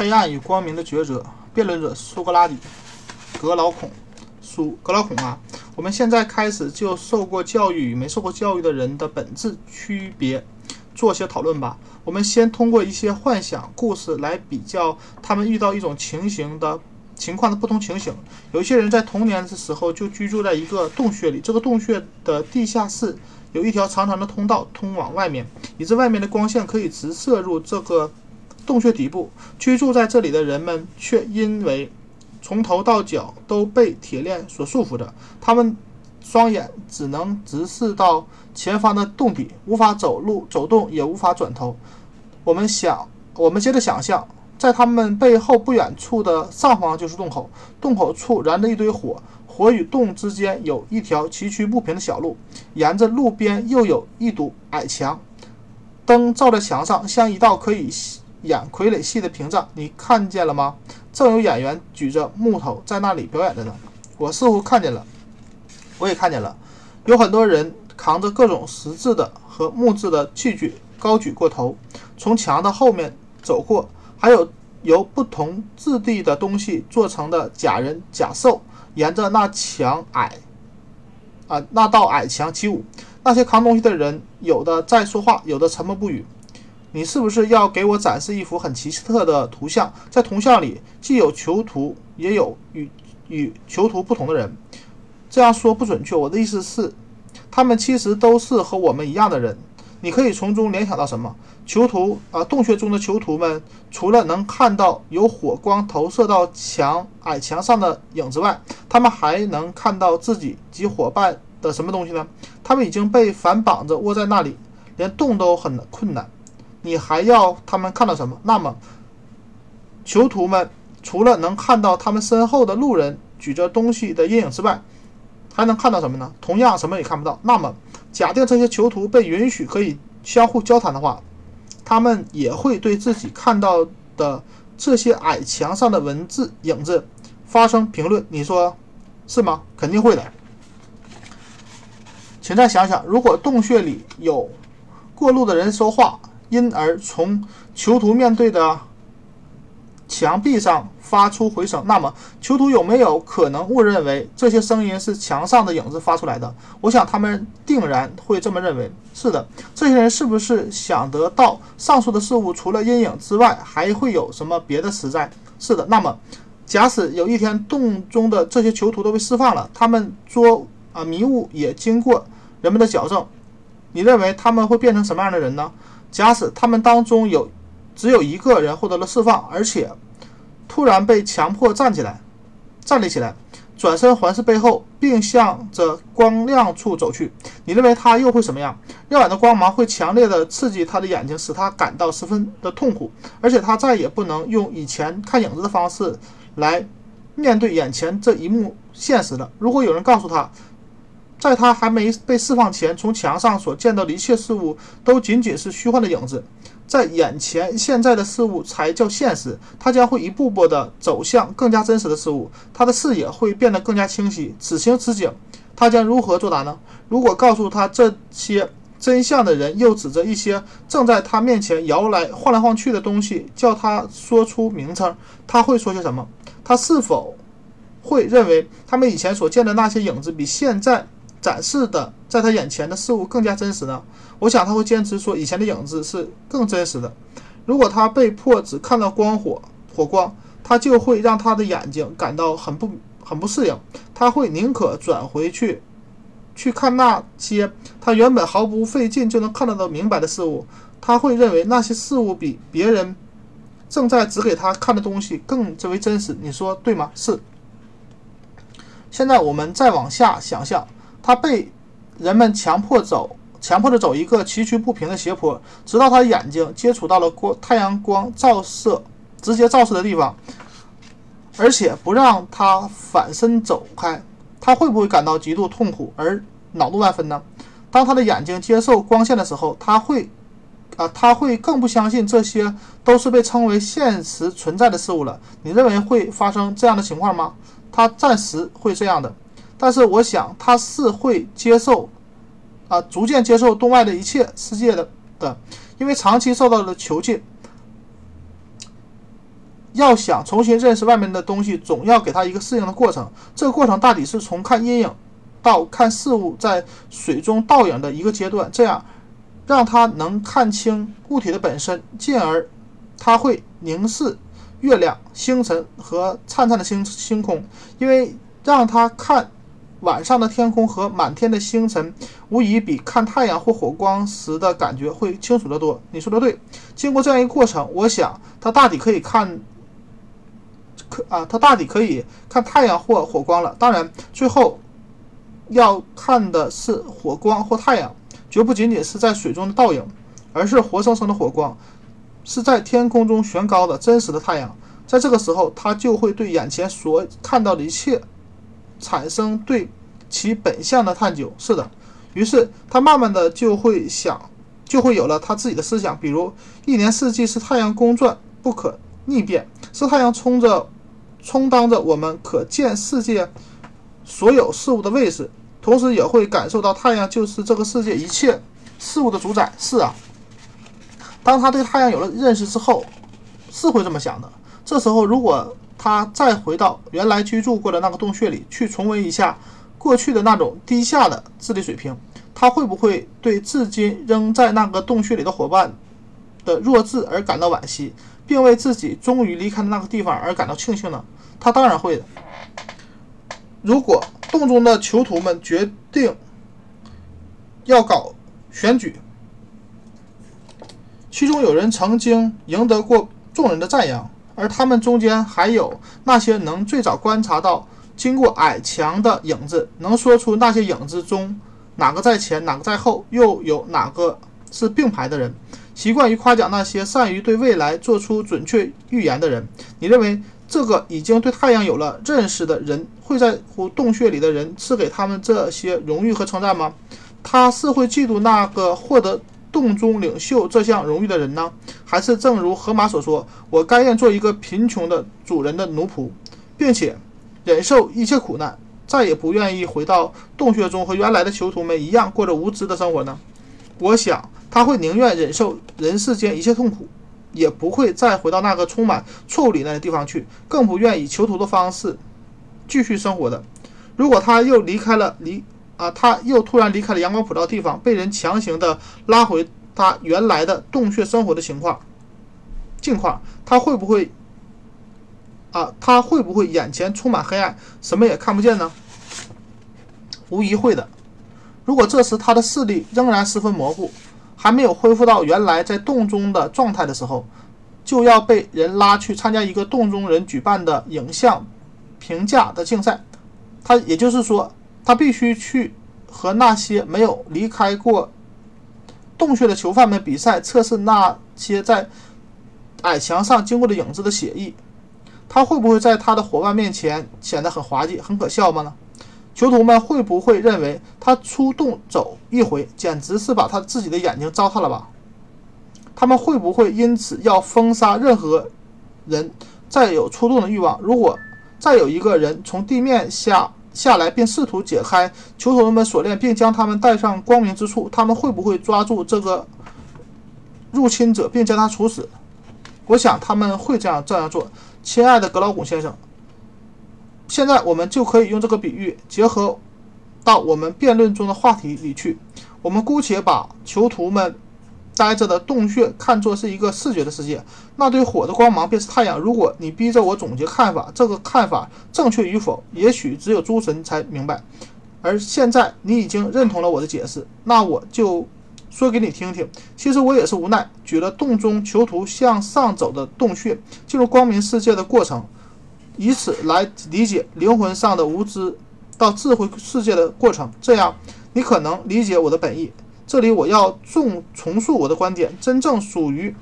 黑暗与光明的抉择，辩论者苏格拉底，格劳孔，苏格劳孔啊。我们现在开始就受过教育与没受过教育的人的本质区别做些讨论吧。我们先通过一些幻想故事来比较他们遇到一种情形的情况的不同情形。有些人在童年的时候就居住在一个洞穴里，这个洞穴的地下室有一条长长的通道通往外面，以致外面的光线可以直射入这个洞穴底部。居住在这里的人们却因为从头到脚都被铁链所束缚着，他们双眼只能直视到前方的洞底，无法走路、走动，也无法转头。我们想，我们接着想象，在他们背后不远处的上方就是洞口，洞口处燃着一堆火，火与洞之间有一条崎岖不平的小路，沿着路边又有一堵矮墙，灯照在墙上，像一道可以 演傀儡戏的屏障。你看见了吗？正有演员举着木头在那里表演着呢，我似乎看见了，我也看见了，有很多人扛着各种石质的和木质的器具高举过头，从墙的后面走过，还有由不同质地的东西做成的假人假兽沿着那墙矮啊那道矮墙起舞。那些扛东西的人有的在说话，有的沉默不语。你是不是要给我展示一幅很奇特的图像？在图像里既有囚徒，也有与与囚徒不同的人。这样说不准确。我的意思是，他们其实都是和我们一样的人。你可以从中联想到什么？囚徒啊，洞穴中的囚徒们，除了能看到有火光投射到墙矮墙上的影子外，他们还能看到自己及伙伴的什么东西呢？他们已经被反绑着窝在那里，连动都很困难。你还要他们看到什么？那么，囚徒们除了能看到他们身后的路人举着东西的阴影之外，还能看到什么呢？同样什么也看不到。那么，假定这些囚徒被允许可以相互交谈的话，他们也会对自己看到的这些矮墙上的文字影子发生评论。你说是吗？肯定会的。请再想想，如果洞穴里有过路的人说话。因而从囚徒面对的墙壁上发出回声，那么囚徒有没有可能误认为这些声音是墙上的影子发出来的？我想他们定然会这么认为。是的，这些人是不是想得到上述的事物除了阴影之外，还会有什么别的实在？是的。那么，假使有一天洞中的这些囚徒都被释放了，他们捉啊迷雾也经过人们的矫正，你认为他们会变成什么样的人呢？假使他们当中有只有一个人获得了释放，而且突然被强迫站起来、站立起来，转身环视背后，并向着光亮处走去，你认为他又会什么样？耀眼的光芒会强烈的刺激他的眼睛，使他感到十分的痛苦，而且他再也不能用以前看影子的方式来面对眼前这一幕现实了。如果有人告诉他，在他还没被释放前，从墙上所见到的一切事物都仅仅是虚幻的影子，在眼前现在的事物才叫现实。他将会一步步地走向更加真实的事物，他的视野会变得更加清晰。此情此景，他将如何作答呢？如果告诉他这些真相的人又指着一些正在他面前摇来晃来晃去的东西，叫他说出名称，他会说些什么？他是否会认为他们以前所见的那些影子比现在？展示的在他眼前的事物更加真实呢？我想他会坚持说以前的影子是更真实的。如果他被迫只看到光火火光，他就会让他的眼睛感到很不很不适应。他会宁可转回去去看那些他原本毫不费劲就能看得到明白的事物。他会认为那些事物比别人正在指给他看的东西更为真实。你说对吗？是。现在我们再往下想象。他被人们强迫走，强迫着走一个崎岖不平的斜坡，直到他眼睛接触到了光太阳光照射直接照射的地方，而且不让他反身走开。他会不会感到极度痛苦而恼怒万分呢？当他的眼睛接受光线的时候，他会啊，他会更不相信这些都是被称为现实存在的事物了。你认为会发生这样的情况吗？他暂时会这样的。但是我想他是会接受，啊，逐渐接受洞外的一切世界的的，因为长期受到了囚禁，要想重新认识外面的东西，总要给他一个适应的过程。这个过程大抵是从看阴影到看事物在水中倒影的一个阶段，这样让他能看清物体的本身，进而他会凝视月亮、星辰和灿灿的星星空，因为让他看。晚上的天空和满天的星辰，无疑比看太阳或火光时的感觉会清楚得多。你说的对。经过这样一个过程，我想他大抵可以看，可啊，他大抵可以看太阳或火光了。当然，最后要看的是火光或太阳，绝不仅仅是在水中的倒影，而是活生生的火光，是在天空中悬高的真实的太阳。在这个时候，他就会对眼前所看到的一切。产生对其本相的探究，是的。于是他慢慢的就会想，就会有了他自己的思想。比如，一年四季是太阳公转，不可逆变，是太阳冲着，充当着我们可见世界所有事物的位置，同时也会感受到太阳就是这个世界一切事物的主宰。是啊，当他对太阳有了认识之后，是会这么想的。这时候，如果他再回到原来居住过的那个洞穴里去重温一下过去的那种低下的智力水平，他会不会对至今仍在那个洞穴里的伙伴的弱智而感到惋惜，并为自己终于离开的那个地方而感到庆幸呢？他当然会的。如果洞中的囚徒们决定要搞选举，其中有人曾经赢得过众人的赞扬。而他们中间还有那些能最早观察到经过矮墙的影子，能说出那些影子中哪个在前，哪个在后，又有哪个是并排的人。习惯于夸奖那些善于对未来做出准确预言的人。你认为这个已经对太阳有了认识的人会在乎洞穴里的人赐给他们这些荣誉和称赞吗？他是会嫉妒那个获得？洞中领袖这项荣誉的人呢？还是正如河马所说：“我甘愿做一个贫穷的主人的奴仆，并且忍受一切苦难，再也不愿意回到洞穴中和原来的囚徒们一样过着无知的生活呢？”我想他会宁愿忍受人世间一切痛苦，也不会再回到那个充满错误理念的地方去，更不愿以囚徒的方式继续生活的。如果他又离开了离。啊！他又突然离开了阳光普照地方，被人强行的拉回他原来的洞穴生活的情况境况，他会不会啊？他会不会眼前充满黑暗，什么也看不见呢？无疑会的。如果这时他的视力仍然十分模糊，还没有恢复到原来在洞中的状态的时候，就要被人拉去参加一个洞中人举办的影像评价的竞赛。他也就是说。他必须去和那些没有离开过洞穴的囚犯们比赛，测试那些在矮墙上经过的影子的写意。他会不会在他的伙伴面前显得很滑稽、很可笑吗？呢？囚徒们会不会认为他出洞走一回，简直是把他自己的眼睛糟蹋了吧？他们会不会因此要封杀任何人再有出洞的欲望？如果再有一个人从地面下，下来，并试图解开囚徒们锁链，并将他们带上光明之处。他们会不会抓住这个入侵者，并将他处死？我想他们会这样这样做。亲爱的格劳古先生，现在我们就可以用这个比喻结合到我们辩论中的话题里去。我们姑且把囚徒们。呆着的洞穴看作是一个视觉的世界，那堆火的光芒便是太阳。如果你逼着我总结看法，这个看法正确与否，也许只有诸神才明白。而现在你已经认同了我的解释，那我就说给你听听。其实我也是无奈，举了洞中囚徒向上走的洞穴进入光明世界的过程，以此来理解灵魂上的无知到智慧世界的过程，这样你可能理解我的本意。这里我要重重述我的观点：真正属于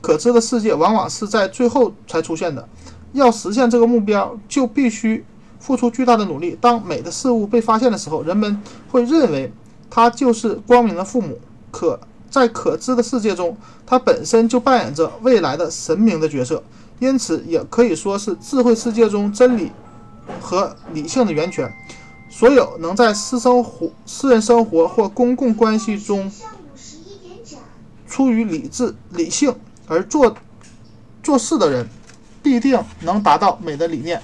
可知的世界，往往是在最后才出现的。要实现这个目标，就必须付出巨大的努力。当美的事物被发现的时候，人们会认为它就是光明的父母。可在可知的世界中，它本身就扮演着未来的神明的角色，因此也可以说是智慧世界中真理和理性的源泉。所有能在私生活、私人生活或公共关系中出于理智、理性而做做事的人，必定能达到美的理念。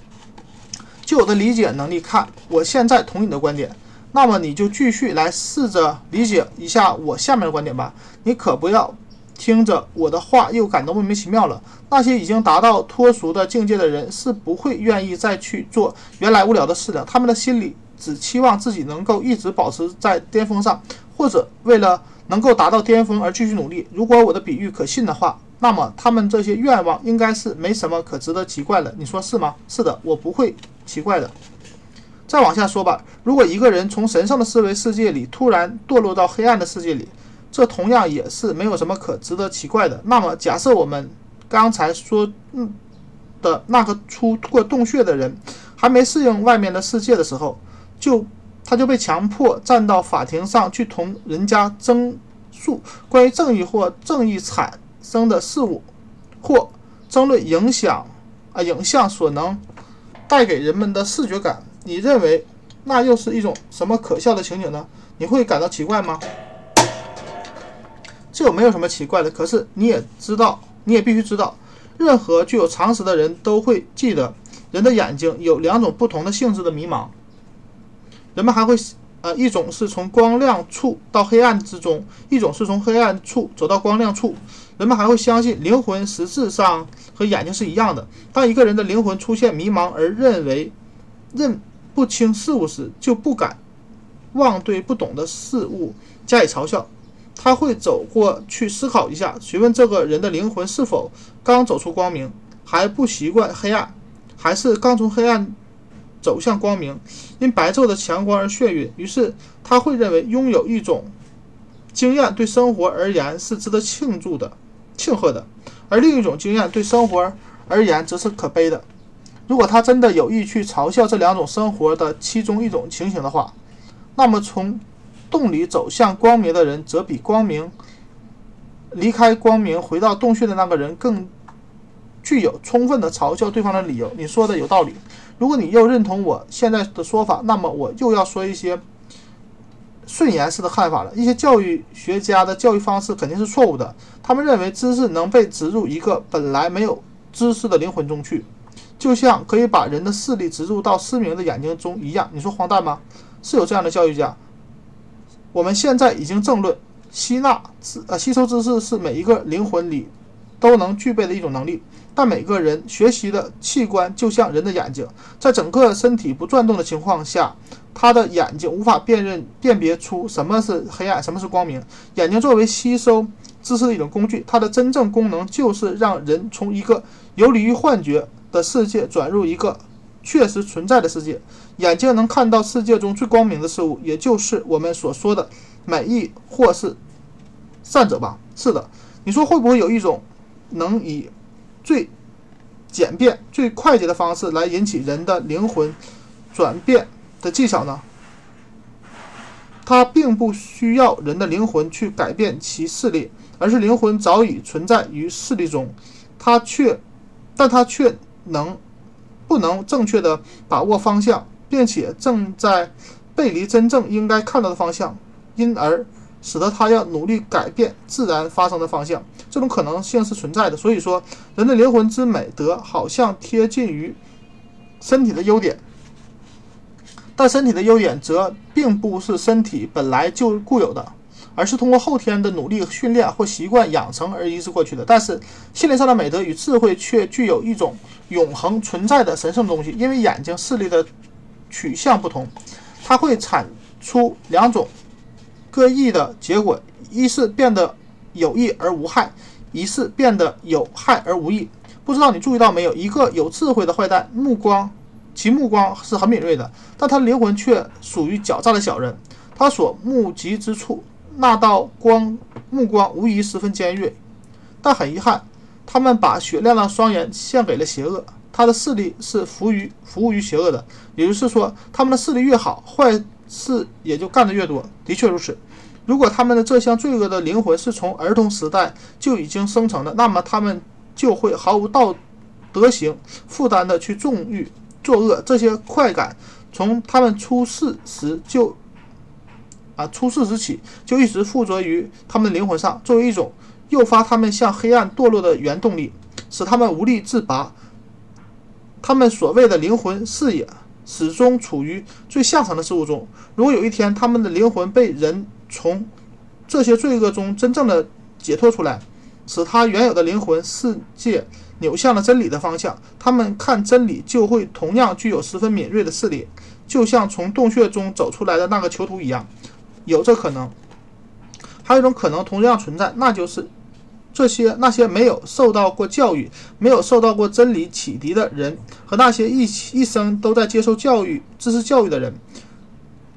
就我的理解能力看，我现在同意你的观点，那么你就继续来试着理解一下我下面的观点吧。你可不要听着我的话又感到莫名其妙了。那些已经达到脱俗的境界的人是不会愿意再去做原来无聊的事的，他们的心里只期望自己能够一直保持在巅峰上，或者为了能够达到巅峰而继续努力。如果我的比喻可信的话。那么他们这些愿望应该是没什么可值得奇怪的，你说是吗？是的，我不会奇怪的。再往下说吧，如果一个人从神圣的思维世界里突然堕落到黑暗的世界里，这同样也是没有什么可值得奇怪的。那么假设我们刚才说的那个出过洞穴的人还没适应外面的世界的时候，就他就被强迫站到法庭上去同人家争诉关于正义或正义产。生的事物，或争论影响啊影像所能带给人们的视觉感，你认为那又是一种什么可笑的情景呢？你会感到奇怪吗？这没有什么奇怪的。可是你也知道，你也必须知道，任何具有常识的人都会记得，人的眼睛有两种不同的性质的迷茫。人们还会。呃，一种是从光亮处到黑暗之中，一种是从黑暗处走到光亮处。人们还会相信灵魂实质上和眼睛是一样的。当一个人的灵魂出现迷茫而认为认不清事物时，就不敢妄对不懂的事物加以嘲笑。他会走过去思考一下，询问这个人的灵魂是否刚走出光明，还不习惯黑暗，还是刚从黑暗。走向光明，因白昼的强光而眩晕，于是他会认为拥有一种经验对生活而言是值得庆祝的、庆贺的，而另一种经验对生活而言则是可悲的。如果他真的有意去嘲笑这两种生活的。其中一种情形的话，那么从洞里走向光明的人，则比光明离开光明回到洞穴的那个人更具有充分的嘲笑对方的理由。你说的有道理。如果你又认同我现在的说法，那么我又要说一些顺延式的看法了。一些教育学家的教育方式肯定是错误的，他们认为知识能被植入一个本来没有知识的灵魂中去，就像可以把人的视力植入到失明的眼睛中一样。你说荒诞吗？是有这样的教育家。我们现在已经争论吸纳知呃吸收知识是每一个灵魂里都能具备的一种能力。但每个人学习的器官就像人的眼睛，在整个身体不转动的情况下，他的眼睛无法辨认辨别出什么是黑暗，什么是光明。眼睛作为吸收知识的一种工具，它的真正功能就是让人从一个游离于幻觉的世界转入一个确实存在的世界。眼睛能看到世界中最光明的事物，也就是我们所说的美意或是善者吧？是的，你说会不会有一种能以最简便、最快捷的方式来引起人的灵魂转变的技巧呢？它并不需要人的灵魂去改变其视力，而是灵魂早已存在于视力中，它却，但它却能不能正确的把握方向，并且正在背离真正应该看到的方向，因而。使得它要努力改变自然发生的方向，这种可能性是存在的。所以说，人的灵魂之美德好像贴近于身体的优点，但身体的优点则并不是身体本来就固有的，而是通过后天的努力训练或习惯养成而移植过去的。但是，心灵上的美德与智慧却具有一种永恒存在的神圣东西，因为眼睛视力的取向不同，它会产出两种。各异的结果，一是变得有益而无害，一是变得有害而无益。不知道你注意到没有？一个有智慧的坏蛋，目光，其目光是很敏锐的，但他灵魂却属于狡诈的小人。他所目及之处，那道光目光无疑十分尖锐。但很遗憾，他们把雪亮的双眼献给了邪恶。他的视力是服于服务于邪恶的，也就是说，他们的视力越好，坏。事也就干得越多，的确如此。如果他们的这项罪恶的灵魂是从儿童时代就已经生成的，那么他们就会毫无道德行负担的去纵欲作恶。这些快感从他们出世时就啊出世时起就一直附着于他们的灵魂上，作为一种诱发他们向黑暗堕落的原动力，使他们无力自拔。他们所谓的灵魂视野始终处于最下层的事物中。如果有一天他们的灵魂被人从这些罪恶中真正的解脱出来，使他原有的灵魂世界扭向了真理的方向，他们看真理就会同样具有十分敏锐的视力，就像从洞穴中走出来的那个囚徒一样。有这可能。还有一种可能同样存在，那就是这些那些没有受到过教育、没有受到过真理启迪的人，和那些一一生都在接受教育、知识教育的人，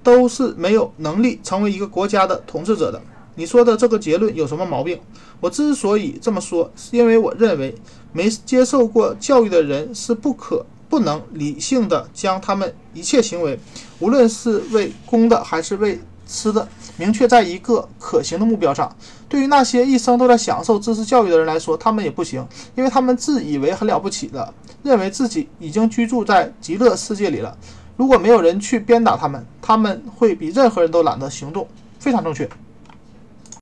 都是没有能力成为一个国家的统治者的。你说的这个结论有什么毛病？我之所以这么说，是因为我认为没接受过教育的人是不可不能理性的将他们一切行为，无论是为公的还是为私的。明确在一个可行的目标上。对于那些一生都在享受知识教育的人来说，他们也不行，因为他们自以为很了不起的，认为自己已经居住在极乐世界里了。如果没有人去鞭打他们，他们会比任何人都懒得行动。非常正确。